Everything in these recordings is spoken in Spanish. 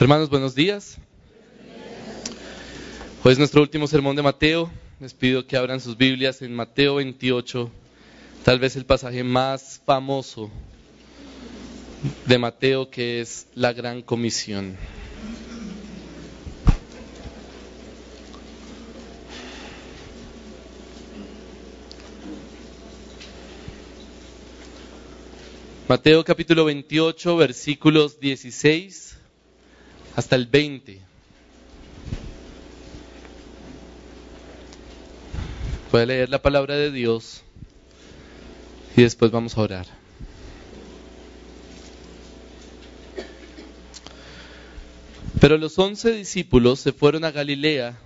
Hermanos, buenos días. Hoy es nuestro último sermón de Mateo. Les pido que abran sus Biblias en Mateo 28, tal vez el pasaje más famoso de Mateo, que es la gran comisión. Mateo capítulo 28, versículos 16 hasta el 20. Voy a leer la palabra de Dios y después vamos a orar. Pero los once discípulos se fueron a Galilea,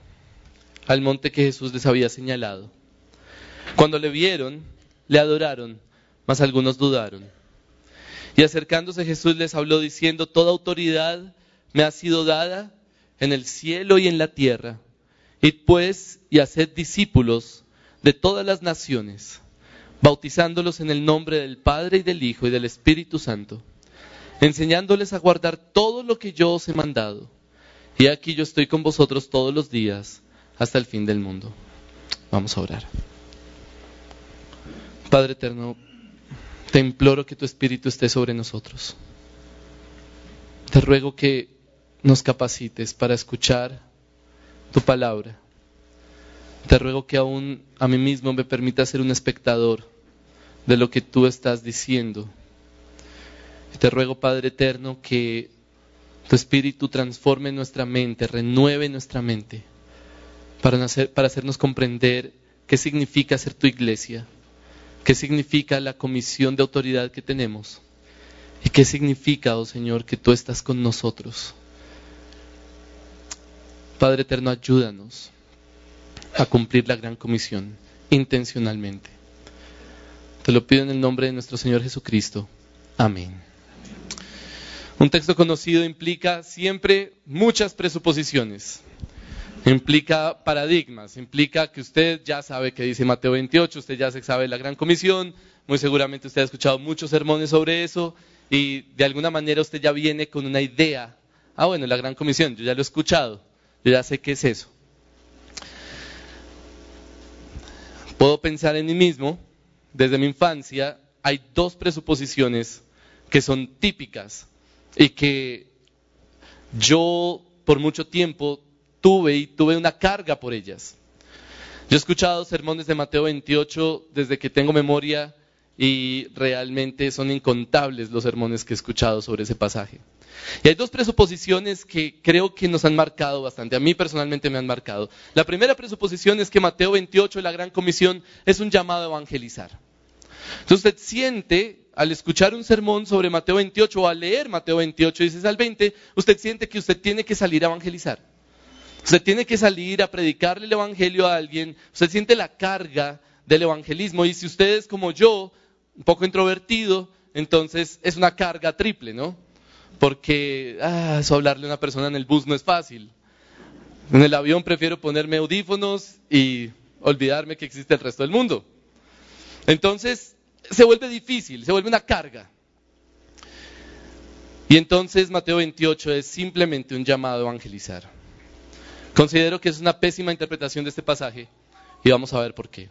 al monte que Jesús les había señalado. Cuando le vieron, le adoraron, mas algunos dudaron. Y acercándose Jesús les habló diciendo, Toda autoridad me ha sido dada en el cielo y en la tierra. Id pues y haced discípulos de todas las naciones, bautizándolos en el nombre del Padre y del Hijo y del Espíritu Santo, enseñándoles a guardar todo lo que yo os he mandado. Y aquí yo estoy con vosotros todos los días hasta el fin del mundo. Vamos a orar. Padre eterno, te imploro que tu Espíritu esté sobre nosotros. Te ruego que nos capacites para escuchar tu palabra. Te ruego que aún a mí mismo me permita ser un espectador de lo que tú estás diciendo. te ruego, Padre Eterno, que tu Espíritu transforme nuestra mente, renueve nuestra mente, para, para hacernos comprender qué significa ser tu iglesia, qué significa la comisión de autoridad que tenemos y qué significa, oh Señor, que tú estás con nosotros. Padre eterno, ayúdanos a cumplir la gran comisión intencionalmente. Te lo pido en el nombre de nuestro Señor Jesucristo. Amén. Un texto conocido implica siempre muchas presuposiciones, implica paradigmas, implica que usted ya sabe que dice Mateo 28, usted ya sabe la gran comisión, muy seguramente usted ha escuchado muchos sermones sobre eso y de alguna manera usted ya viene con una idea. Ah, bueno, la gran comisión, yo ya lo he escuchado. Ya sé qué es eso. Puedo pensar en mí mismo, desde mi infancia, hay dos presuposiciones que son típicas y que yo por mucho tiempo tuve y tuve una carga por ellas. Yo he escuchado sermones de Mateo 28 desde que tengo memoria y realmente son incontables los sermones que he escuchado sobre ese pasaje. Y hay dos presuposiciones que creo que nos han marcado bastante. A mí personalmente me han marcado. La primera presuposición es que Mateo 28, la gran comisión, es un llamado a evangelizar. Entonces usted siente, al escuchar un sermón sobre Mateo 28 o al leer Mateo 28, dices al 20, usted siente que usted tiene que salir a evangelizar. Usted tiene que salir a predicarle el evangelio a alguien. Usted siente la carga del evangelismo. Y si usted es como yo, un poco introvertido, entonces es una carga triple, ¿no? Porque ah, eso hablarle a una persona en el bus no es fácil. En el avión prefiero ponerme audífonos y olvidarme que existe el resto del mundo. Entonces se vuelve difícil, se vuelve una carga. Y entonces Mateo 28 es simplemente un llamado a evangelizar. Considero que es una pésima interpretación de este pasaje y vamos a ver por qué.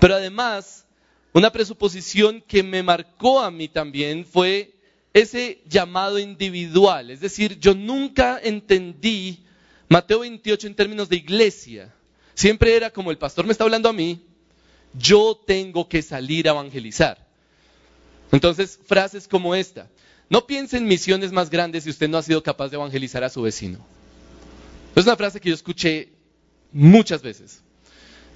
Pero además, una presuposición que me marcó a mí también fue ese llamado individual. Es decir, yo nunca entendí Mateo 28 en términos de iglesia. Siempre era como el pastor me está hablando a mí, yo tengo que salir a evangelizar. Entonces, frases como esta. No piense en misiones más grandes si usted no ha sido capaz de evangelizar a su vecino. Es una frase que yo escuché muchas veces.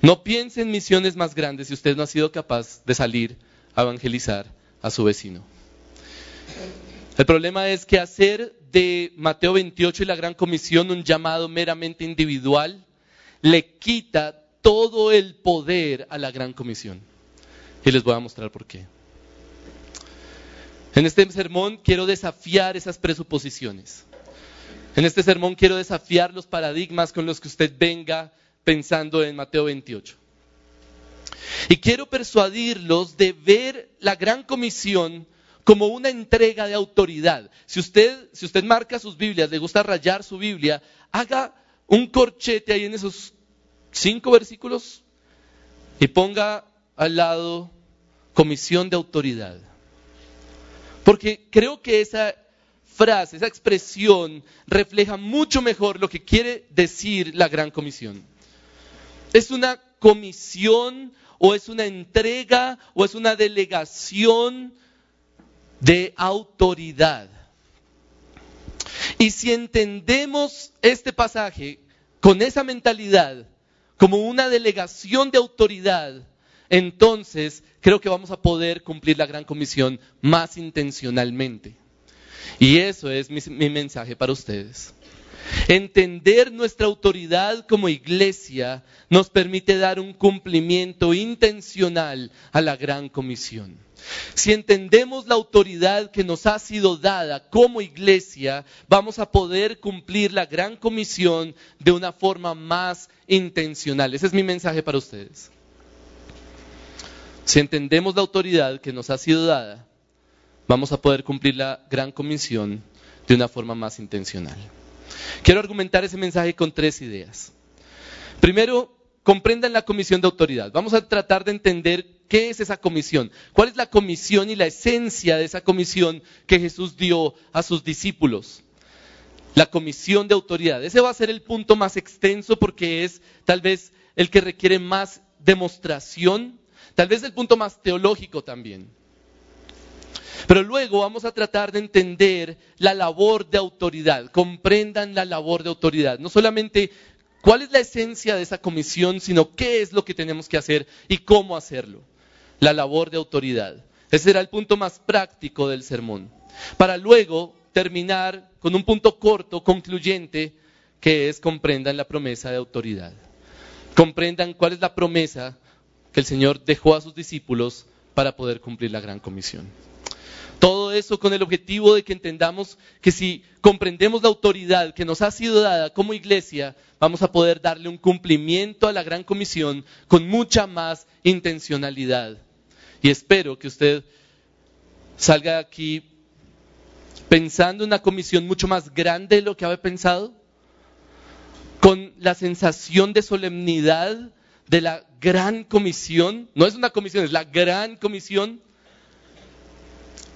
No piense en misiones más grandes si usted no ha sido capaz de salir a evangelizar a su vecino. El problema es que hacer de Mateo 28 y la Gran Comisión un llamado meramente individual le quita todo el poder a la Gran Comisión. Y les voy a mostrar por qué. En este sermón quiero desafiar esas presuposiciones. En este sermón quiero desafiar los paradigmas con los que usted venga pensando en Mateo 28. Y quiero persuadirlos de ver la gran comisión como una entrega de autoridad. Si usted, marca sus Biblias, le gusta rayar su Biblia, haga un corchete ahí en esos cinco versículos y ponga al lado comisión de autoridad. Porque creo que esa frase, esa expresión refleja mucho mejor lo que quiere decir la gran comisión. Es una comisión o es una entrega o es una delegación de autoridad. Y si entendemos este pasaje con esa mentalidad, como una delegación de autoridad, entonces creo que vamos a poder cumplir la gran comisión más intencionalmente. Y eso es mi, mensaje para ustedes. Entender nuestra autoridad como iglesia nos permite dar un cumplimiento intencional a la gran comisión. Si entendemos la autoridad que nos ha sido dada como iglesia, vamos a poder cumplir la gran comisión de una forma más intencional. Ese es mi mensaje para ustedes. Si entendemos la autoridad que nos ha sido dada, vamos a poder cumplir la gran comisión de una forma más intencional. Quiero argumentar ese mensaje con tres ideas. Primero, comprendan la comisión de autoridad. Vamos a tratar de entender qué es esa comisión, cuál es la comisión y la esencia de esa comisión que Jesús dio a sus discípulos. La comisión de autoridad. Ese va a ser el punto más extenso porque es tal vez el que requiere más demostración, tal vez el punto más teológico también. Pero luego vamos a tratar de entender la labor de autoridad, comprendan la labor de autoridad, no solamente cuál es la esencia de esa comisión, sino qué es lo que tenemos que hacer y cómo hacerlo, la labor de autoridad. Ese será el punto más práctico del sermón. Para luego terminar con un punto corto, concluyente, que es comprendan la promesa de autoridad. Comprendan cuál es la promesa que el Señor dejó a sus discípulos para poder cumplir la gran comisión. Todo eso con el objetivo de que entendamos que si comprendemos la autoridad que nos ha sido dada como iglesia, vamos a poder darle un cumplimiento a la gran comisión con mucha más intencionalidad. Y espero que usted salga aquí pensando en una comisión mucho más grande de lo que había pensado, con la sensación de solemnidad de la gran comisión. No es una comisión, es la gran comisión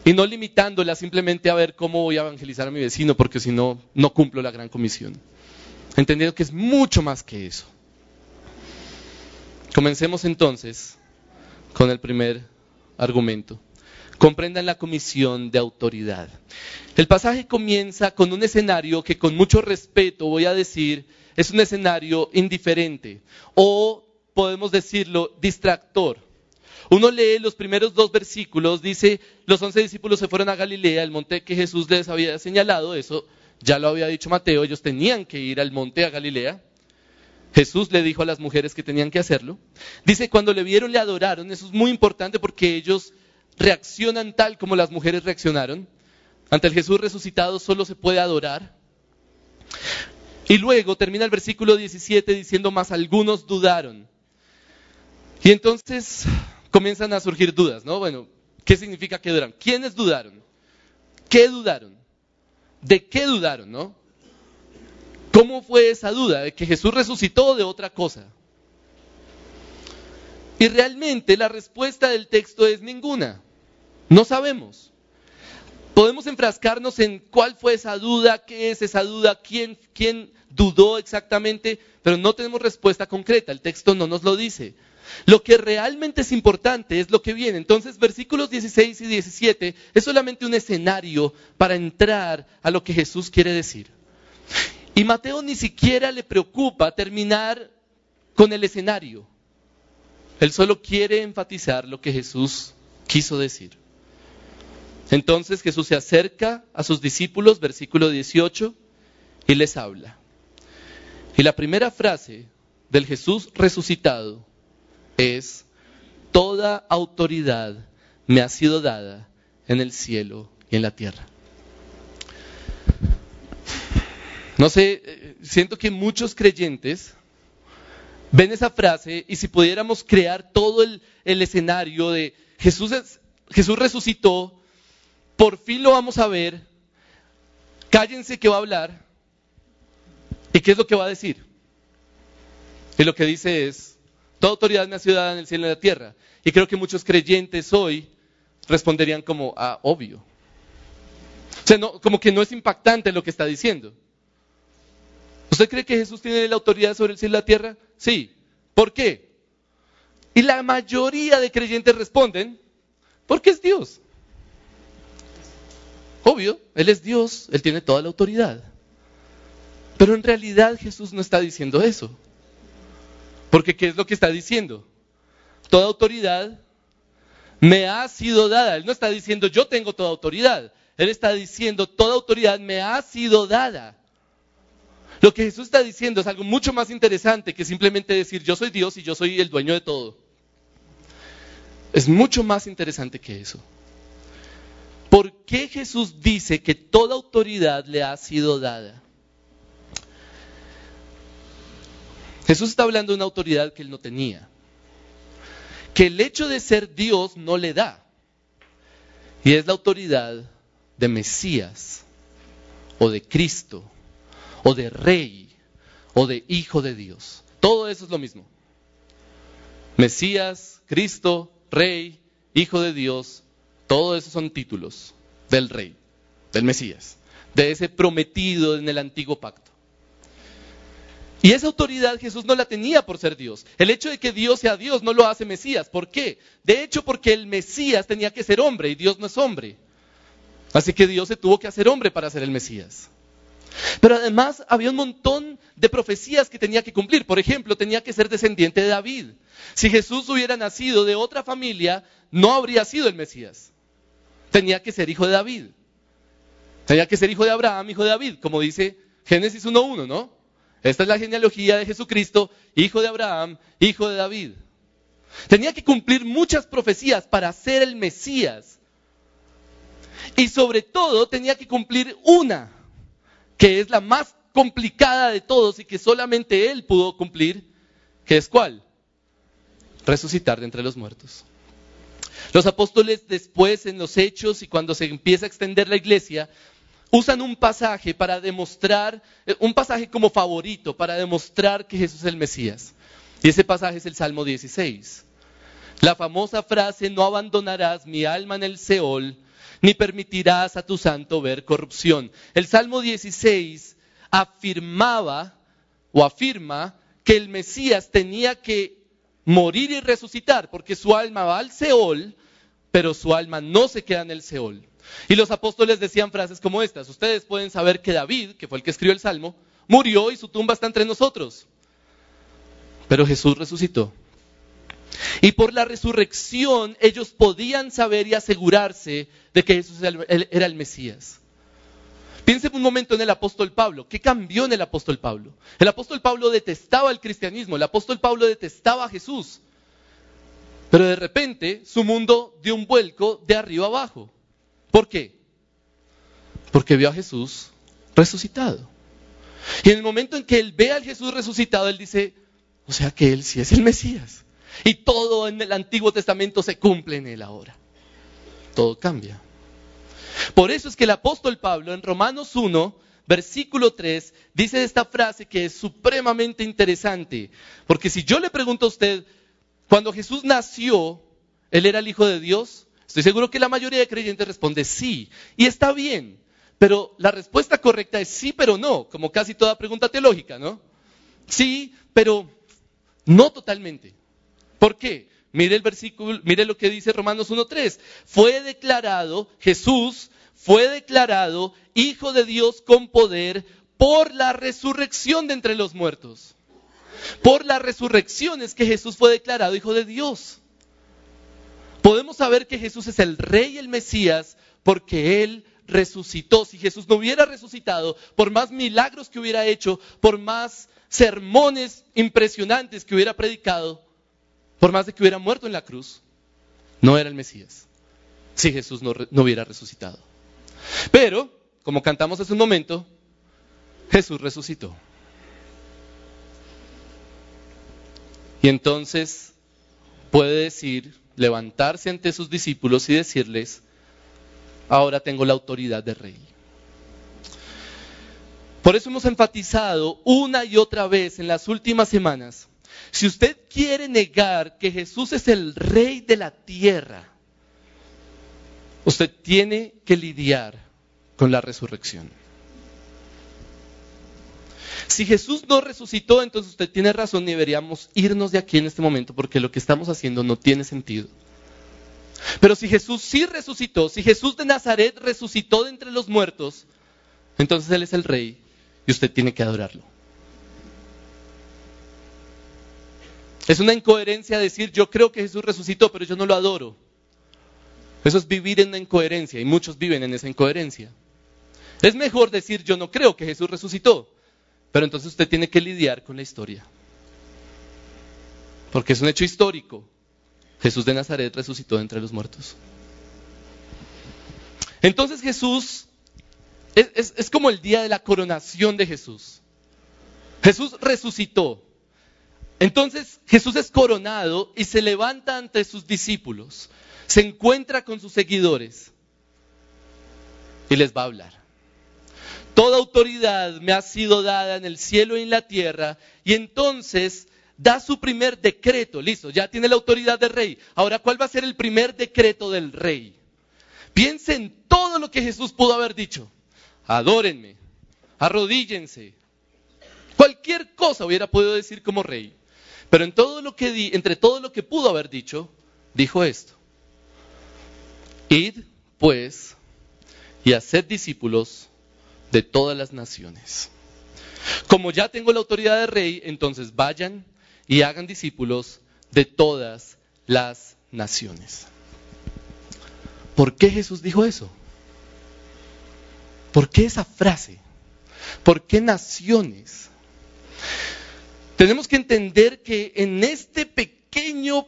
y no limitándola simplemente a ver cómo voy a evangelizar a mi vecino, porque si no, no cumplo la gran comisión. Entendiendo que es mucho más que eso. Comencemos entonces con el primer argumento. Comprendan la comisión de autoridad. El pasaje comienza con un escenario que con mucho respeto voy a decir es un escenario indiferente o podemos decirlo distractor. Uno lee los primeros dos versículos, dice, los once discípulos se fueron a Galilea, el monte que Jesús les había señalado, eso ya lo había dicho Mateo, ellos tenían que ir al monte a Galilea. Jesús le dijo a las mujeres que tenían que hacerlo. Dice, cuando le vieron, le adoraron. Eso es muy importante porque ellos reaccionan tal como las mujeres reaccionaron. Ante el Jesús resucitado solo se puede adorar. Y luego termina el versículo 17 diciendo, más algunos dudaron. Y entonces comienzan a surgir dudas, ¿no? Bueno, ¿qué significa que dudaron? ¿Quiénes dudaron? ¿Qué dudaron? ¿De qué dudaron, no? ¿Cómo fue esa duda? ¿De que Jesús resucitó de otra cosa? Y realmente la respuesta del texto es ninguna. No sabemos. Podemos enfrascarnos en cuál fue esa duda, qué es esa duda, quién, quién dudó exactamente, pero no tenemos respuesta concreta. El texto no nos lo dice. Lo que realmente es importante es lo que viene. Entonces, versículos 16 y 17 es solamente un escenario para entrar a lo que Jesús quiere decir. Y Mateo ni siquiera le preocupa terminar con el escenario. Él solo quiere enfatizar lo que Jesús quiso decir. Entonces Jesús se acerca a sus discípulos, versículo 18, y les habla. Y la primera frase del Jesús resucitado es, toda autoridad me ha sido dada en el cielo y en la tierra. No sé, eh, siento que muchos creyentes ven esa frase y si pudiéramos crear todo el, escenario de Jesús, Jesús resucitó por fin lo vamos a ver, cállense que va a hablar, ¿y qué es lo que va a decir? Y lo que dice es, toda autoridad me ha sido dada en el cielo y en la tierra. Y creo que muchos creyentes hoy responderían como, ah, obvio. O sea, no, como que no es impactante lo que está diciendo. ¿Usted cree que Jesús tiene la autoridad sobre el cielo y la tierra? Sí. ¿Por qué? Y la mayoría de creyentes responden, porque es Dios. Obvio, Él es Dios, Él tiene toda la autoridad. Pero en realidad Jesús no está diciendo eso. Porque ¿qué es lo que está diciendo? Toda autoridad me ha sido dada. Él no está diciendo yo tengo toda autoridad. Él está diciendo toda autoridad me ha sido dada. Lo que Jesús está diciendo es algo mucho más interesante que simplemente decir yo soy Dios y yo soy el dueño de todo. Es mucho más interesante que eso. ¿Por qué Jesús dice que toda autoridad le ha sido dada? Jesús está hablando de una autoridad que él no tenía. Que el hecho de ser Dios no le da. Y es la autoridad de Mesías, o de Cristo, o de Rey, o de Hijo de Dios. Todo eso es lo mismo. Mesías, Cristo, Rey, Hijo de Dios, todo eso son títulos del Rey, del Mesías, de ese prometido en el antiguo pacto. Y esa autoridad Jesús no la tenía por ser Dios. El hecho de que Dios sea Dios no lo hace Mesías. ¿Por qué? De hecho, porque el Mesías tenía que ser hombre y Dios no es hombre. Así que Dios se tuvo que hacer hombre para ser el Mesías. Pero además había un montón de profecías que tenía que cumplir. Por ejemplo, tenía que ser descendiente de David. Si Jesús hubiera nacido de otra familia, no habría sido el Mesías. Tenía que ser hijo de David. Tenía que ser hijo de Abraham, hijo de David, como dice Génesis 1.1, ¿no? Esta es la genealogía de Jesucristo, hijo de Abraham, hijo de David. Tenía que cumplir muchas profecías para ser el Mesías. Y sobre todo tenía que cumplir una, que es la más complicada de todos y que solamente él pudo cumplir, que es cuál? Resucitar de entre los muertos. Los apóstoles después en los hechos y cuando se empieza a extender la iglesia, usan un pasaje para demostrar, eh, un pasaje como favorito para demostrar que Jesús es el Mesías. Y ese pasaje es el Salmo 16. La famosa frase, no abandonarás mi alma en el Seol, ni permitirás a tu santo ver corrupción. El Salmo 16 afirmaba o afirma que el Mesías tenía que morir y resucitar, porque su alma va al Seol, pero su alma no se queda en el Seol. Y los apóstoles decían frases como estas. Ustedes pueden saber que David, que fue el que escribió el Salmo, murió y su tumba está entre nosotros. Pero Jesús resucitó. Y por la resurrección ellos podían saber y asegurarse de que Jesús era el Mesías. Piensen un momento en el apóstol Pablo. ¿Qué cambió en el apóstol Pablo? El apóstol Pablo detestaba el cristianismo, el apóstol Pablo detestaba a Jesús. Pero de repente su mundo dio un vuelco de arriba abajo. ¿Por qué? Porque vio a Jesús resucitado. Y en el momento en que él ve al Jesús resucitado, él dice, o sea que él sí es el Mesías. Y todo en el Antiguo Testamento se cumple en él ahora. Todo cambia. Por eso es que el apóstol Pablo en Romanos 1, versículo 3, dice esta frase que es supremamente interesante. Porque si yo le pregunto a usted, cuando Jesús nació, ¿él era el Hijo de Dios? Estoy seguro que la mayoría de creyentes responde sí. Y está bien. Pero la respuesta correcta es sí, pero no, como casi toda pregunta teológica, ¿no? Sí, pero no totalmente. ¿Por qué? Mire el versículo, mire lo que dice Romanos 1.3. Fue declarado, Jesús fue declarado Hijo de Dios con poder por la resurrección de entre los muertos. Por la resurrección es que Jesús fue declarado Hijo de Dios. Podemos saber que Jesús es el Rey y el Mesías porque Él resucitó. Si Jesús no hubiera resucitado, por más milagros que hubiera hecho, por más sermones impresionantes que hubiera predicado, por más de que hubiera muerto en la cruz, no era el Mesías. Si Jesús no, no hubiera resucitado. Pero, como cantamos hace un momento, Jesús resucitó. Y entonces puede decir, levantarse ante sus discípulos y decirles, ahora tengo la autoridad de rey. Por eso hemos enfatizado una y otra vez en las últimas semanas, si usted quiere negar que Jesús es el rey de la tierra, usted tiene que lidiar con la resurrección. Si Jesús no resucitó, entonces usted tiene razón y deberíamos irnos de aquí en este momento porque lo que estamos haciendo no tiene sentido. Pero si Jesús sí resucitó, si Jesús de Nazaret resucitó de entre los muertos, entonces Él es el rey y usted tiene que adorarlo. Es una incoherencia decir yo creo que Jesús resucitó, pero yo no lo adoro. Eso es vivir en una incoherencia y muchos viven en esa incoherencia. Es mejor decir yo no creo que Jesús resucitó, pero entonces usted tiene que lidiar con la historia. Porque es un hecho histórico. Jesús de Nazaret resucitó entre los muertos. Entonces Jesús es, es, como el día de la coronación de Jesús. Jesús resucitó. Entonces Jesús es coronado y se levanta ante sus discípulos, se encuentra con sus seguidores y les va a hablar. Toda autoridad me ha sido dada en el cielo y en la tierra y entonces da su primer decreto, listo, ya tiene la autoridad del rey. Ahora, ¿cuál va a ser el primer decreto del rey? Piense en todo lo que Jesús pudo haber dicho adórenme, arrodíllense. Cualquier cosa hubiera podido decir como rey. Pero entre todo lo que pudo haber dicho, dijo esto. Id, pues, y haced discípulos de todas las naciones. Como ya tengo la autoridad de rey, entonces vayan y hagan discípulos de todas las naciones. ¿Por qué Jesús dijo eso? ¿Por qué esa frase? ¿Por qué naciones? Tenemos que entender que en este pequeño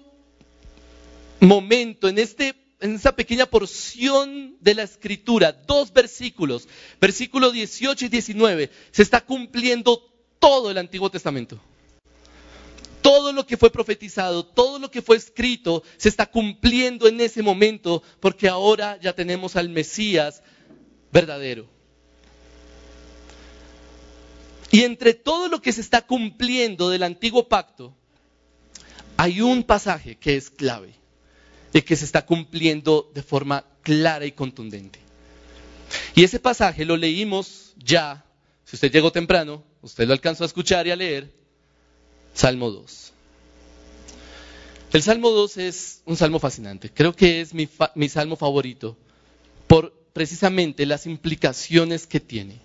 momento, en, este, en esta pequeña porción de la escritura, dos versículos, versículos 18 y 19, se está cumpliendo todo el Antiguo Testamento. Todo lo que fue profetizado, todo lo que fue escrito, se está cumpliendo en ese momento porque ahora ya tenemos al Mesías verdadero. Y entre todo lo que se está cumpliendo del antiguo pacto, hay un pasaje que es clave y que se está cumpliendo de forma clara y contundente. Y ese pasaje lo leímos ya, si usted llegó temprano, usted lo alcanzó a escuchar y a leer, Salmo 2. El Salmo 2 es un salmo fascinante, creo que es mi, mi salmo favorito por precisamente las implicaciones que tiene.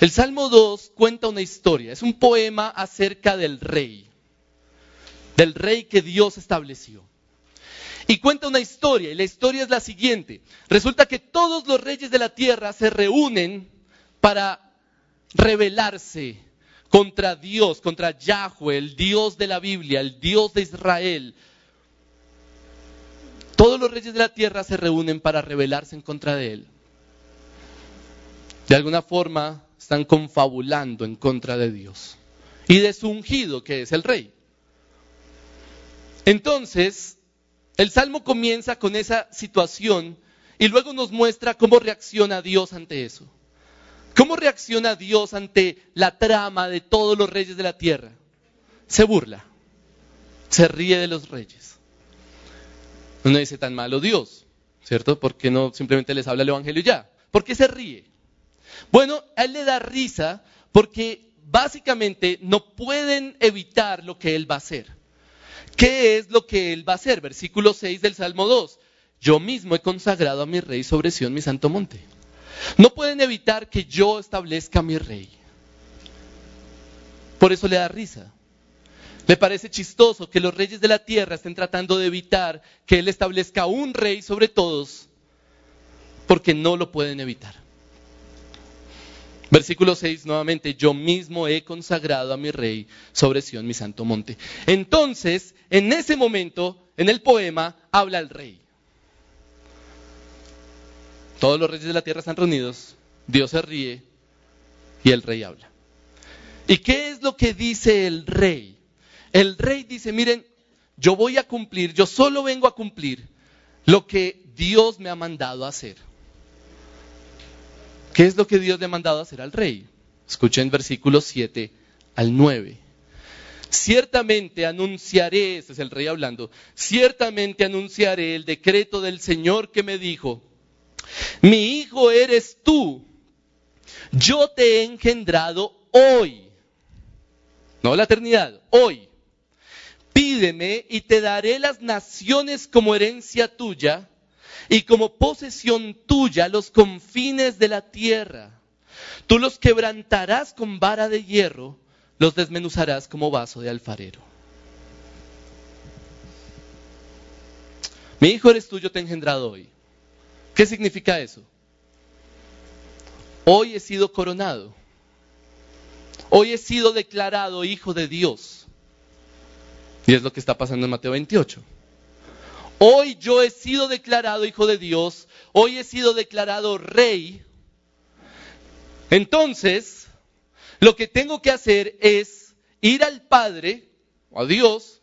El Salmo 2 cuenta una historia, es un poema acerca del rey, del rey que Dios estableció. Y cuenta una historia, y la historia es la siguiente. Resulta que todos los reyes de la tierra se reúnen para rebelarse contra Dios, contra Yahweh, el Dios de la Biblia, el Dios de Israel, todos los reyes de la tierra se reúnen para rebelarse en contra de él. De alguna forma están confabulando en contra de Dios y de su ungido, que es el rey. Entonces, el salmo comienza con esa situación y luego nos muestra cómo reacciona Dios ante eso. ¿Cómo reacciona Dios ante la trama de todos los reyes de la tierra? Se burla, se ríe de los reyes. Uno dice tan malo Dios, ¿cierto? ¿Por qué no simplemente les habla el Evangelio ya? ¿Por qué se ríe? Bueno, a él le da risa porque básicamente no pueden evitar lo que él va a hacer. ¿Qué es lo que él va a hacer? Versículo 6 del Salmo 2. Yo mismo he consagrado a mi rey sobre Sión, mi santo monte. No pueden evitar que yo establezca a mi rey. Por eso le da risa. Me parece chistoso que los reyes de la tierra estén tratando de evitar que Él establezca un rey sobre todos, porque no lo pueden evitar. Versículo 6 nuevamente, yo mismo he consagrado a mi rey sobre Sión, mi santo monte. Entonces, en ese momento, en el poema, habla el rey. Todos los reyes de la tierra están reunidos, Dios se ríe y el rey habla. ¿Y qué es lo que dice el rey? El rey dice, miren, yo voy a cumplir, yo solo vengo a cumplir lo que Dios me ha mandado a hacer. ¿Qué es lo que Dios le ha mandado hacer al rey? Escuchen versículos 7 al 9. Ciertamente anunciaré, ese es el rey hablando, ciertamente anunciaré el decreto del Señor que me dijo, mi hijo eres tú, yo te he engendrado hoy, no la eternidad, hoy. Pídeme y te daré las naciones como herencia tuya y como posesión tuya los confines de la tierra. Tú los quebrantarás con vara de hierro los desmenuzarás como vaso de alfarero. Mi hijo eres tú, yo te he engendrado hoy. ¿Qué significa eso? Hoy he sido coronado. Hoy he sido declarado hijo de Dios. Y es lo que está pasando en Mateo 28. Hoy yo he sido declarado hijo de Dios. Hoy he sido declarado rey. Entonces, lo que tengo que hacer es ir al Padre, o a Dios,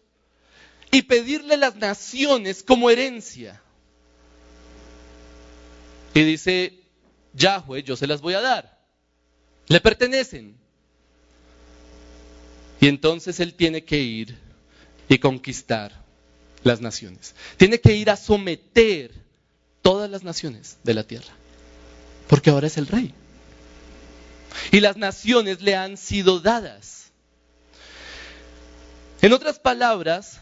y pedirle las naciones como herencia. Y dice, Yahweh, yo se las voy a dar. Le pertenecen. Y entonces él tiene que ir y conquistar las naciones. Tiene que ir a someter todas las naciones de la tierra. Porque ahora es el rey y las naciones le han sido dadas. En otras palabras,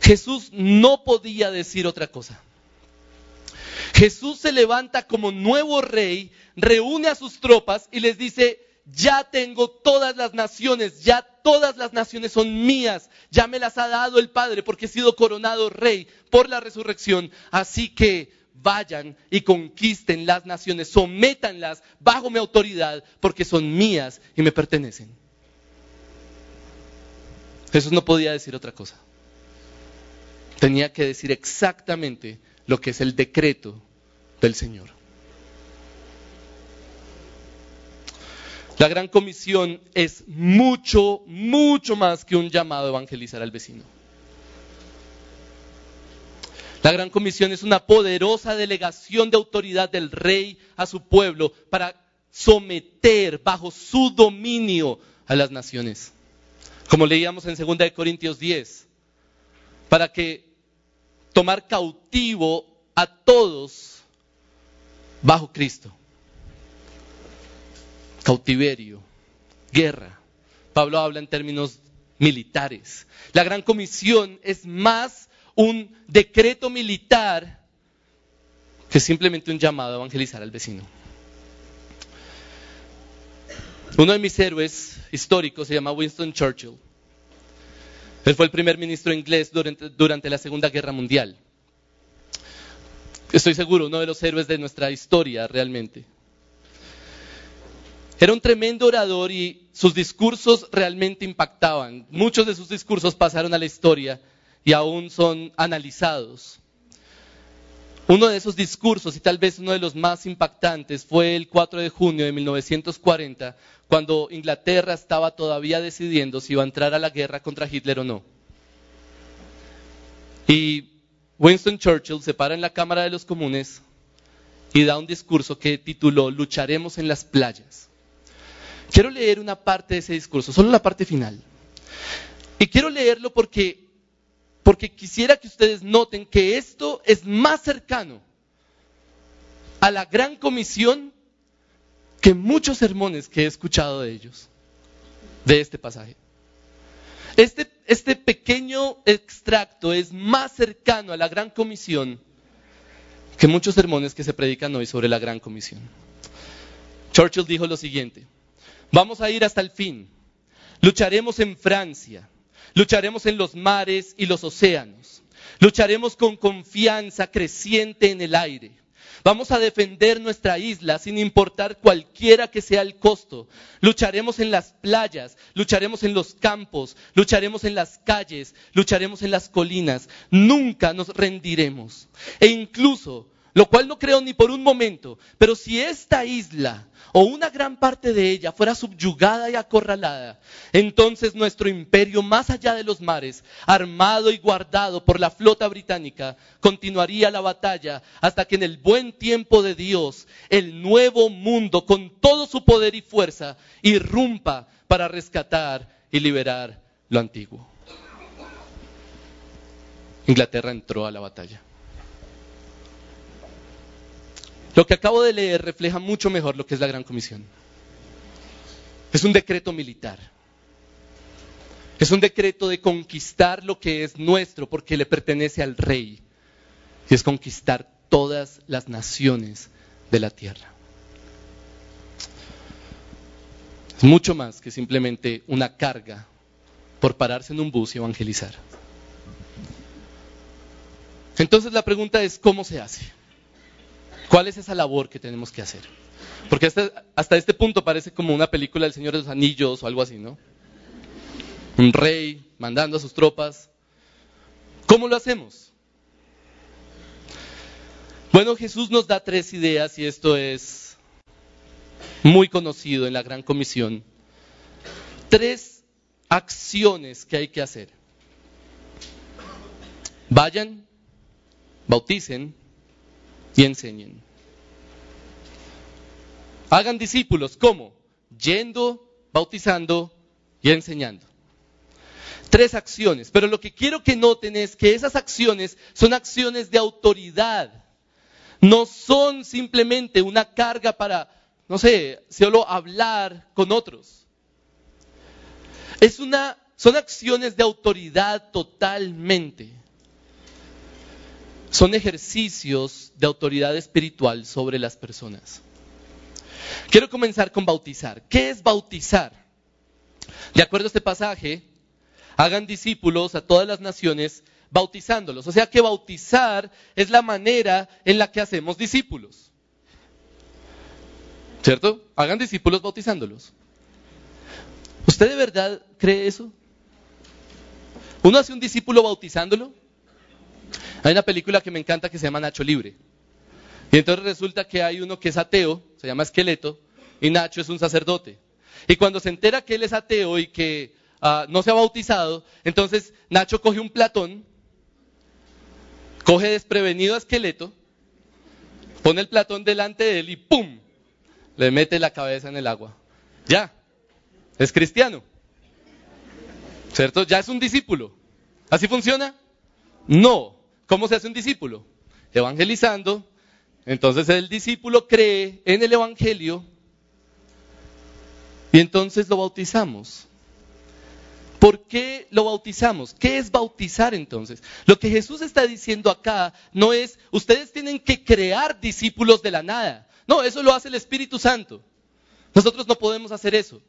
Jesús no podía decir otra cosa. Jesús se levanta como nuevo rey, reúne a sus tropas y les dice, ya tengo todas las naciones, ya todas las naciones son mías, ya me las ha dado el Padre porque he sido coronado rey por la resurrección, así que vayan y conquisten las naciones, sométanlas bajo mi autoridad, porque son mías y me pertenecen. Jesús no podía decir otra cosa. Tenía que decir exactamente lo que es el decreto del Señor. La gran comisión es mucho, mucho más que un llamado a evangelizar al vecino. La Gran Comisión es una poderosa delegación de autoridad del rey a su pueblo para someter bajo su dominio a las naciones. Como leíamos en 2 Corintios 10, para que tomar cautivo a todos bajo Cristo. Cautiverio, guerra. Pablo habla en términos militares. La gran comisión es más un decreto militar que simplemente un llamado a evangelizar al vecino. Uno de mis héroes históricos se llama Winston Churchill. Él fue el primer ministro inglés durante, durante, la Segunda Guerra Mundial. Estoy seguro, uno de los héroes de nuestra historia realmente. Era un tremendo orador y sus discursos realmente impactaban. Muchos de sus discursos pasaron a la historia y aún son analizados. Uno de esos discursos, y tal vez uno de los más impactantes, fue el 4 de junio de 1940, cuando Inglaterra estaba todavía decidiendo si iba a entrar a la guerra contra Hitler o no. Y Winston Churchill se para en la Cámara de los Comunes y da un discurso que tituló Lucharemos en las playas. Quiero leer una parte de ese discurso, solo la parte final. Y quiero leerlo porque porque quisiera que ustedes noten que esto es más cercano a la gran comisión que muchos sermones que he escuchado de ellos, de este pasaje. Este, este pequeño extracto es más cercano a la gran comisión que muchos sermones que se predican hoy sobre la gran comisión. Churchill dijo lo siguiente, vamos a ir hasta el fin, lucharemos en Francia, Lucharemos en los mares y los océanos. Lucharemos con confianza creciente en el aire. Vamos a defender nuestra isla sin importar cualquiera que sea el costo. Lucharemos en las playas, lucharemos en los campos, lucharemos en las calles, lucharemos en las colinas. Nunca nos rendiremos. E incluso lo cual no creo ni por un momento, pero si esta isla o una gran parte de ella fuera subyugada y acorralada, entonces nuestro imperio más allá de los mares, armado y guardado por la flota británica, continuaría la batalla hasta que en el buen tiempo de Dios el nuevo mundo con todo su poder y fuerza irrumpa para rescatar y liberar lo antiguo. Inglaterra entró a la batalla. Lo que acabo de leer refleja mucho mejor lo que es la Gran Comisión. Es un decreto militar. Es un decreto de conquistar lo que es nuestro porque le pertenece al rey. Y es conquistar todas las naciones de la tierra. Es mucho más que simplemente una carga por pararse en un bus y evangelizar. Entonces la pregunta es, ¿cómo se hace? ¿Cuál es esa labor que tenemos que hacer? Porque hasta, este punto parece como una película del Señor de los Anillos o algo así, ¿no? Un rey mandando a sus tropas. ¿Cómo lo hacemos? Bueno, Jesús nos da tres ideas y esto es muy conocido en la Gran Comisión. Tres acciones que hay que hacer. Vayan, bauticen, y enseñen. Hagan discípulos, ¿cómo? Yendo, bautizando y enseñando. Tres acciones, pero lo que quiero que noten es que esas acciones son acciones de autoridad. No son simplemente una carga para, no sé, solo hablar con otros. Es una, son acciones de autoridad totalmente son ejercicios de autoridad espiritual sobre las personas. Quiero comenzar con bautizar. ¿Qué es bautizar? De acuerdo a este pasaje, hagan discípulos a todas las naciones bautizándolos. O sea que bautizar es la manera en la que hacemos discípulos. ¿Cierto? Hagan discípulos bautizándolos. ¿Usted de verdad cree eso? ¿Uno hace un discípulo bautizándolo? Hay una película que me encanta que se llama Nacho Libre. Y entonces resulta que hay uno que es ateo, se llama Esqueleto, y Nacho es un sacerdote. Y cuando se entera que él es ateo y que ah, no se ha bautizado, entonces Nacho coge un platón, coge desprevenido a Esqueleto, pone el platón delante de él y ¡pum! Le mete la cabeza en el agua. Ya, es cristiano. ¿Cierto? Ya es un discípulo. ¿Así funciona? No. ¿Cómo se hace un discípulo? Evangelizando. Entonces el discípulo cree en el Evangelio y entonces lo bautizamos. ¿Por qué lo bautizamos? ¿Qué es bautizar entonces? Lo que Jesús está diciendo acá no es, ustedes tienen que crear discípulos de la nada. No, eso lo hace el Espíritu Santo. Nosotros no podemos hacer eso.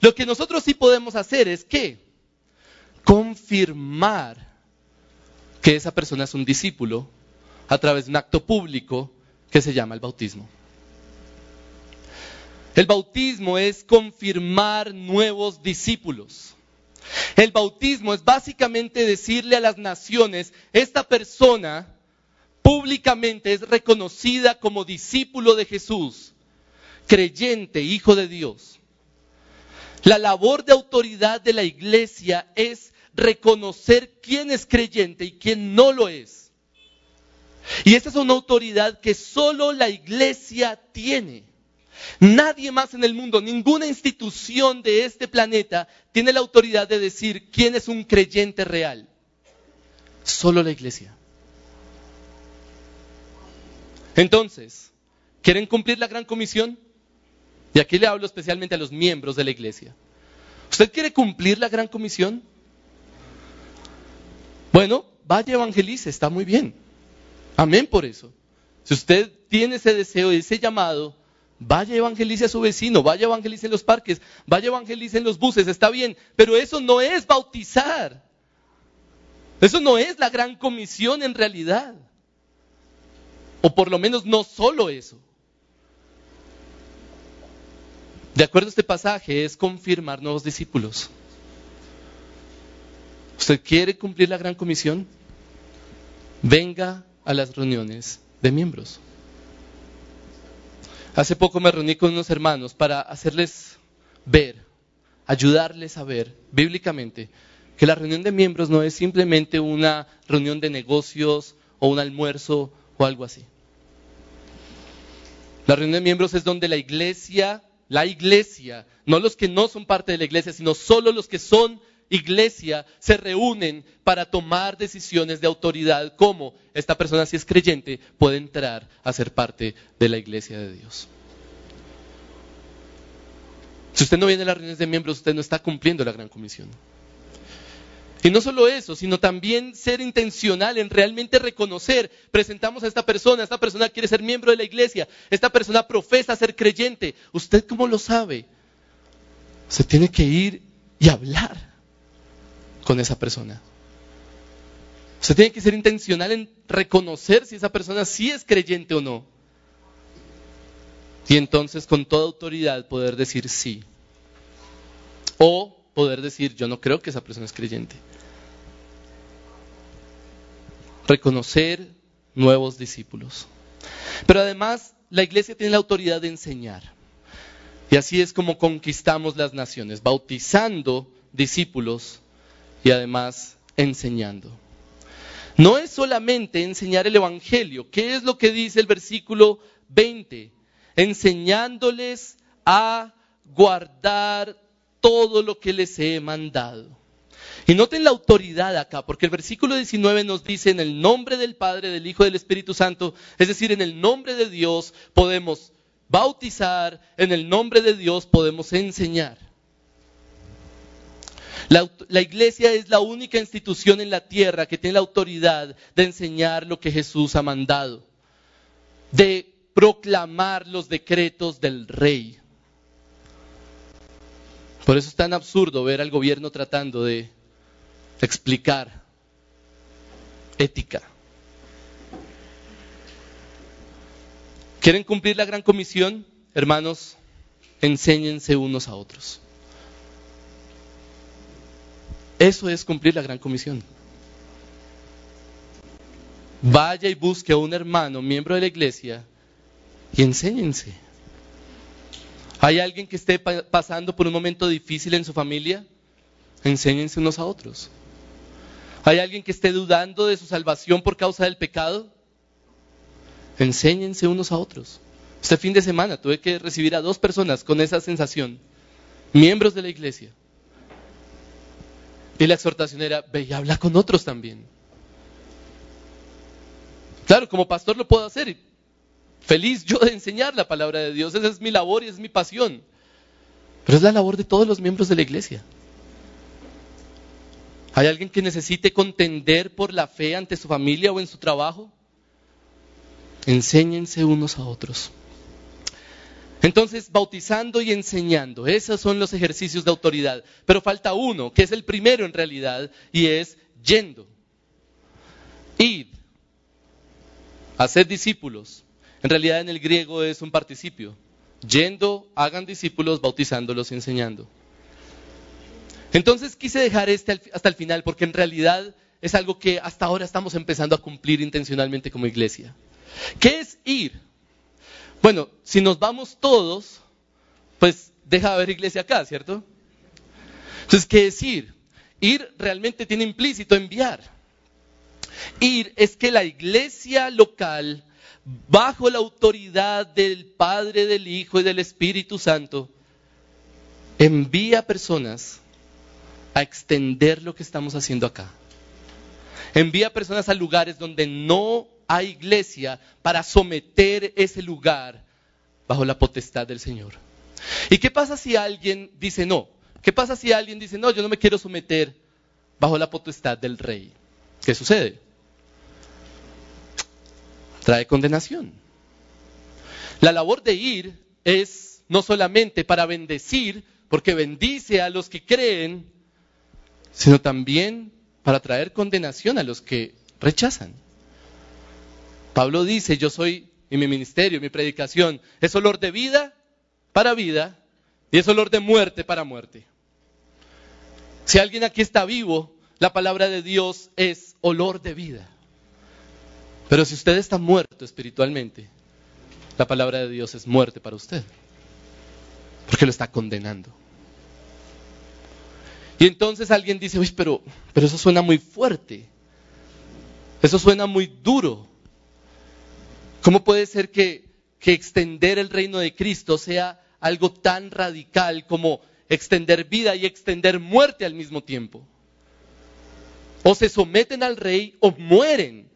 Lo que nosotros sí podemos hacer es que confirmar que esa persona es un discípulo a través de un acto público que se llama el bautismo. El bautismo es confirmar nuevos discípulos. El bautismo es básicamente decirle a las naciones, esta persona públicamente es reconocida como discípulo de Jesús, creyente, hijo de Dios. La labor de autoridad de la iglesia es reconocer quién es creyente y quién no lo es. Y esa es una autoridad que solo la iglesia tiene. Nadie más en el mundo, ninguna institución de este planeta tiene la autoridad de decir quién es un creyente real. Solo la iglesia. Entonces, ¿quieren cumplir la gran comisión? Y aquí le hablo especialmente a los miembros de la iglesia. ¿Usted quiere cumplir la gran comisión? Bueno, vaya evangelice, está muy bien. Amén por eso. Si usted tiene ese deseo ese llamado, vaya evangelice a su vecino, vaya evangelice en los parques, vaya evangelice en los buses, está bien. Pero eso no es bautizar. Eso no es la gran comisión en realidad. O por lo menos no solo eso. De acuerdo a este pasaje, es confirmar nuevos discípulos. ¿Usted quiere cumplir la gran comisión? Venga a las reuniones de miembros. Hace poco me reuní con unos hermanos para hacerles ver, ayudarles a ver bíblicamente que la reunión de miembros no es simplemente una reunión de negocios o un almuerzo o algo así. La reunión de miembros es donde la iglesia, la iglesia, no los que no son parte de la iglesia, sino solo los que son iglesia se reúnen para tomar decisiones de autoridad, como esta persona si es creyente puede entrar a ser parte de la iglesia de Dios. Si usted no viene a las reuniones de miembros, usted no está cumpliendo la gran comisión. Y no solo eso, sino también ser intencional en realmente reconocer, presentamos a esta persona, esta persona quiere ser miembro de la iglesia, esta persona profesa ser creyente. ¿Usted cómo lo sabe? Se tiene que ir y hablar con esa persona. Usted tiene que ser intencional en reconocer si esa persona sí es creyente o no. Y entonces con toda autoridad poder decir sí. O poder decir yo no creo que esa persona es creyente. Reconocer nuevos discípulos. Pero además la iglesia tiene la autoridad de enseñar. Y así es como conquistamos las naciones, bautizando discípulos y además enseñando. No es solamente enseñar el Evangelio. ¿Qué es lo que dice el versículo 20? Enseñándoles a guardar todo lo que les he mandado. Y noten la autoridad acá, porque el versículo 19 nos dice en el nombre del Padre, del Hijo y del Espíritu Santo, es decir, en el nombre de Dios podemos bautizar, en el nombre de Dios podemos enseñar. La, iglesia es la única institución en la tierra que tiene la autoridad de enseñar lo que Jesús ha mandado, de proclamar los decretos del rey. Por eso es tan absurdo ver al gobierno tratando de explicar ética. ¿Quieren cumplir la gran comisión? Hermanos, enséñense unos a otros. Eso es cumplir la gran comisión. Vaya y busque a un hermano, miembro de la iglesia, y enséñense. ¿Hay alguien que esté pasando por un momento difícil en su familia? Enséñense unos a otros. ¿Hay alguien que esté dudando de su salvación por causa del pecado? Enséñense unos a otros. Este fin de semana tuve que recibir a dos personas con esa sensación, miembros de la iglesia. Y la exhortación era, ve y habla con otros también. Claro, como pastor lo puedo hacer. Feliz yo de enseñar la palabra de Dios. Esa es mi labor y es mi pasión. Pero es la labor de todos los miembros de la iglesia. ¿Hay alguien que necesite contender por la fe ante su familia o en su trabajo? Enséñense unos a otros. Entonces, bautizando y enseñando, esos son los ejercicios de autoridad. Pero falta uno, que es el primero en realidad, y es yendo. Id. Hacer discípulos. En realidad en el griego es un participio. Yendo, hagan discípulos, bautizándolos y enseñando. Entonces quise dejar este hasta el final porque en realidad es algo que hasta ahora estamos empezando a cumplir intencionalmente como iglesia. ¿Qué es ir? Bueno, si nos vamos todos, pues deja de haber iglesia acá, ¿cierto? Entonces, ¿qué es ir? Ir realmente tiene implícito enviar. Ir es que la iglesia local, bajo la autoridad del Padre, del Hijo y del Espíritu Santo, envía personas a extender lo que estamos haciendo acá. Envía personas a lugares donde no a iglesia para someter ese lugar bajo la potestad del Señor. ¿Y qué pasa si alguien dice no? ¿Qué pasa si alguien dice no, yo no me quiero someter bajo la potestad del rey? ¿Qué sucede? Trae condenación. La labor de ir es no solamente para bendecir, porque bendice a los que creen, sino también para traer condenación a los que rechazan. Pablo dice, yo soy, y mi ministerio, mi predicación, es olor de vida para vida y es olor de muerte para muerte. Si alguien aquí está vivo, la palabra de Dios es olor de vida. Pero si usted está muerto espiritualmente, la palabra de Dios es muerte para usted, porque lo está condenando. Y entonces alguien dice, uy, pero, pero eso suena muy fuerte, eso suena muy duro. ¿Cómo puede ser que, extender el reino de Cristo sea algo tan radical como extender vida y extender muerte al mismo tiempo? O se someten al rey o mueren.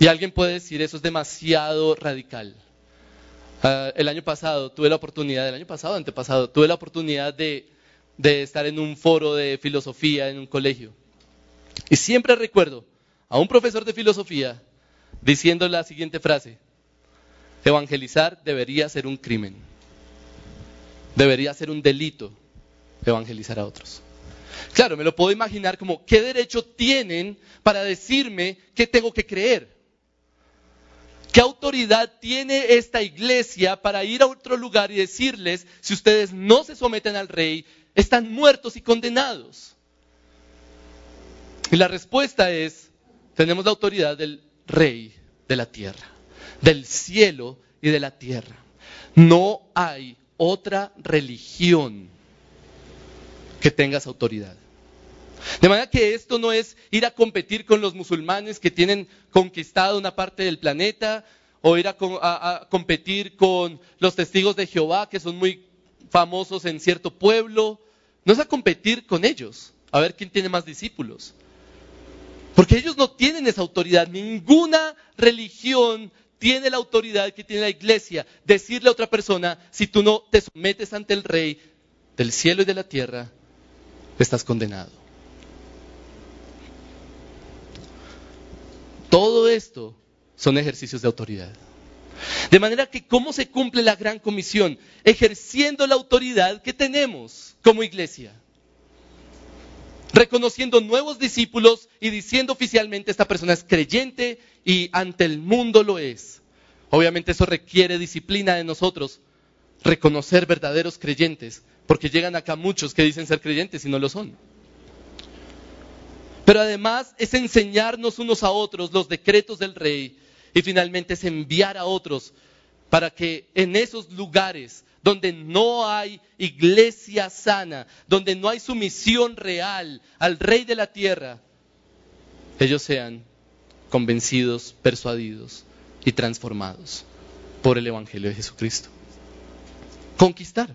Y alguien puede decir, eso es demasiado radical. Ah, el año pasado tuve la oportunidad, el año pasado, antepasado, tuve la oportunidad de estar en un foro de filosofía en un colegio. Y siempre recuerdo a un profesor de filosofía diciendo la siguiente frase, evangelizar debería ser un crimen, debería ser un delito evangelizar a otros. Claro, me lo puedo imaginar como, ¿qué derecho tienen para decirme qué tengo que creer? ¿Qué autoridad tiene esta iglesia para ir a otro lugar y decirles, si ustedes no se someten al rey, están muertos y condenados? Y la respuesta es, tenemos la autoridad del rey de la tierra, del cielo y de la tierra. No hay otra religión que tenga esa autoridad. De manera que esto no es ir a competir con los musulmanes que tienen conquistado una parte del planeta o ir a, competir con los testigos de Jehová que son muy famosos en cierto pueblo. No es a competir con ellos, a ver quién tiene más discípulos. Porque ellos no tienen esa autoridad. Ninguna religión tiene la autoridad que tiene la iglesia. Decirle a otra persona, si tú no te sometes ante el rey del cielo y de la tierra, estás condenado. Todo esto son ejercicios de autoridad. De manera que, ¿cómo se cumple la gran comisión? Ejerciendo la autoridad que tenemos como iglesia. Reconociendo nuevos discípulos y diciendo oficialmente esta persona es creyente y ante el mundo lo es. Obviamente eso requiere disciplina de nosotros, reconocer verdaderos creyentes, porque llegan acá muchos que dicen ser creyentes y no lo son. Pero además es enseñarnos unos a otros los decretos del rey y finalmente es enviar a otros para que en esos lugares donde no hay iglesia sana, donde no hay sumisión real al rey de la tierra, ellos sean convencidos, persuadidos y transformados por el Evangelio de Jesucristo. Conquistar,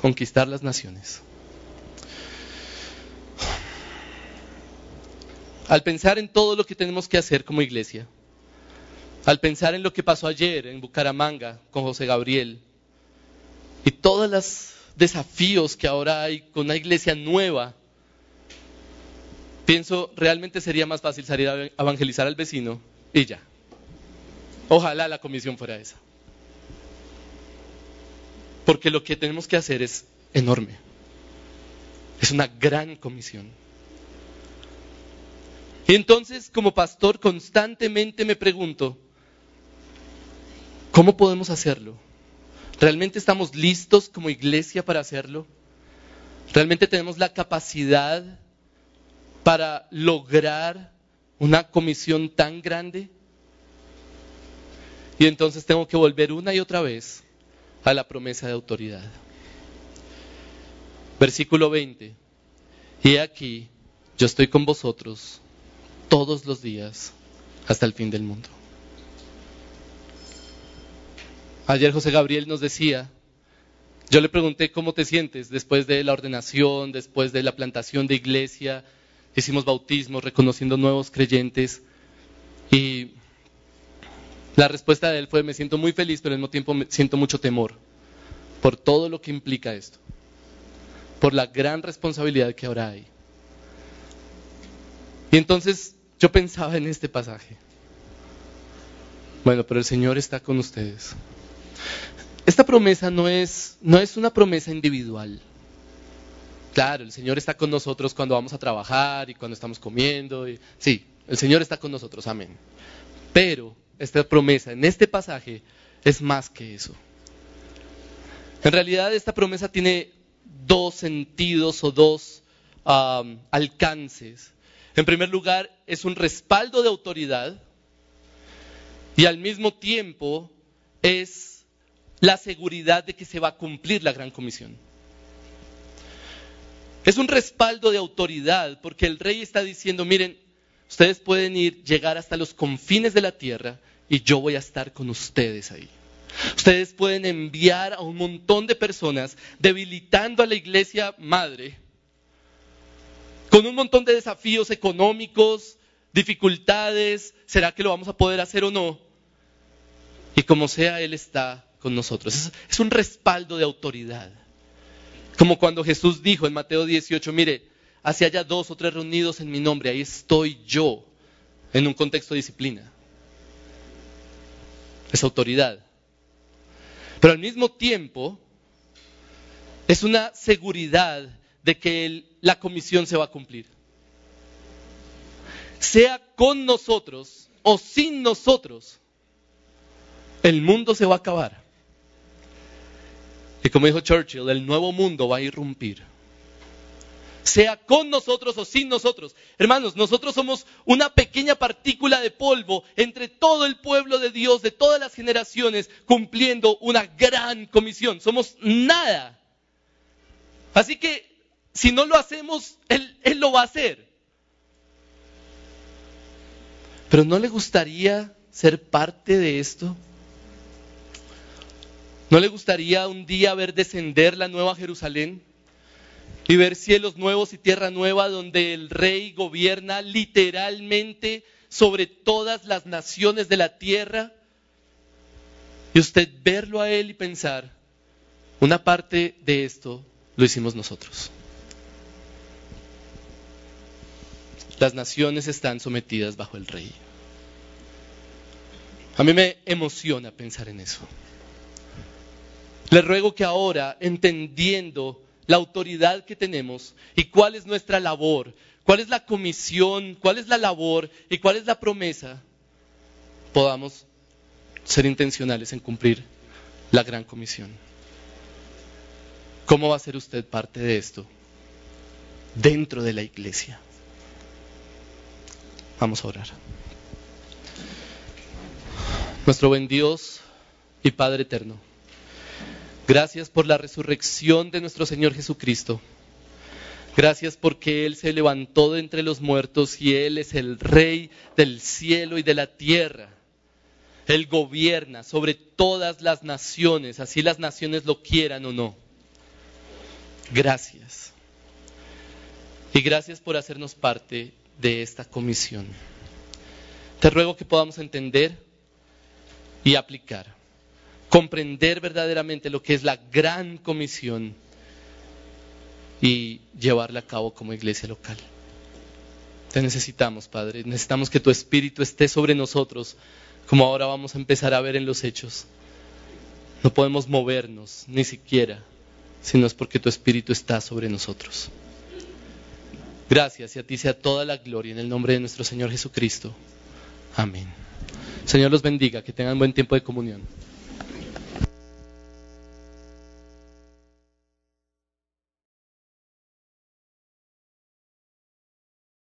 conquistar las naciones. al pensar en todo lo que tenemos que hacer como iglesia, al pensar en lo que pasó ayer en Bucaramanga con José Gabriel y todos los desafíos que ahora hay con una iglesia nueva, pienso realmente sería más fácil salir a evangelizar al vecino y ya. Ojalá la comisión fuera esa. Porque lo que tenemos que hacer es enorme. Es una gran comisión. Y entonces, como pastor, constantemente me pregunto, ¿cómo podemos hacerlo? ¿Realmente estamos listos como iglesia para hacerlo? ¿Realmente tenemos la capacidad para lograr una comisión tan grande? Y entonces tengo que volver una y otra vez a la promesa de autoridad. Versículo 20. Y aquí, yo estoy con vosotros todos los días hasta el fin del mundo. Ayer José Gabriel nos decía, yo le pregunté cómo te sientes después de la ordenación, después de la plantación de iglesia, hicimos bautismo reconociendo nuevos creyentes y la respuesta de él fue, me siento muy feliz, pero al mismo tiempo me siento mucho temor por todo lo que implica esto, por la gran responsabilidad que ahora hay. Y entonces yo pensaba en este pasaje. Bueno, pero el Señor está con ustedes. Esta promesa no es, no es una promesa individual. Claro, el Señor está con nosotros cuando vamos a trabajar y cuando estamos comiendo. Sí, el Señor está con nosotros, amén. Pero esta promesa en este pasaje es más que eso. En realidad esta promesa tiene dos sentidos o dos alcances. En primer lugar, es un respaldo de autoridad y al mismo tiempo es la seguridad de que se va a cumplir la gran comisión. Es un respaldo de autoridad porque el rey está diciendo, miren, ustedes pueden ir, llegar hasta los confines de la tierra y yo voy a estar con ustedes ahí. Ustedes pueden enviar a un montón de personas debilitando a la iglesia madre con un montón de desafíos económicos, dificultades, ¿será que lo vamos a poder hacer o no? Y como sea, Él está con nosotros. Es, un respaldo de autoridad. Como cuando Jesús dijo en Mateo 18, mire, hacia allá dos o tres reunidos en mi nombre, ahí estoy yo, en un contexto de disciplina. Es autoridad. Pero al mismo tiempo, es una seguridad de que la comisión se va a cumplir. Sea con nosotros o sin nosotros, el mundo se va a acabar. Y como dijo Churchill, el nuevo mundo va a irrumpir. Sea con nosotros o sin nosotros. Hermanos, nosotros somos una pequeña partícula de polvo entre todo el pueblo de Dios, de todas las generaciones, cumpliendo una gran comisión. Somos nada. Así que si no lo hacemos, él, él lo va a hacer. Pero ¿no le gustaría ser parte de esto? ¿No le gustaría un día ver descender la nueva Jerusalén y ver cielos nuevos y tierra nueva donde el rey gobierna literalmente sobre todas las naciones de la tierra? Y usted verlo a él y pensar, una parte de esto lo hicimos nosotros. Las naciones están sometidas bajo el rey. A mí me emociona pensar en eso. Le ruego que ahora, entendiendo la autoridad que tenemos y cuál es nuestra labor, cuál es la comisión, cuál es la labor y cuál es la promesa, podamos ser intencionales en cumplir la gran comisión. ¿Cómo va a ser usted parte de esto dentro de la iglesia? Vamos a orar. Nuestro buen Dios y Padre eterno, gracias por la resurrección de nuestro Señor Jesucristo. Gracias porque Él se levantó de entre los muertos y Él es el Rey del cielo y de la tierra. Él gobierna sobre todas las naciones, así las naciones lo quieran o no. Gracias. Y gracias por hacernos parte de esta comisión. Te ruego que podamos entender y aplicar, comprender verdaderamente lo que es la gran comisión y llevarla a cabo como iglesia local. Te necesitamos, Padre. Necesitamos que tu Espíritu esté sobre nosotros, como ahora vamos a empezar a ver en los hechos. No podemos movernos, ni siquiera, si no es porque tu Espíritu está sobre nosotros. Gracias y a ti sea toda la gloria en el nombre de nuestro Señor Jesucristo. Amén. Señor los bendiga, que tengan buen tiempo de comunión.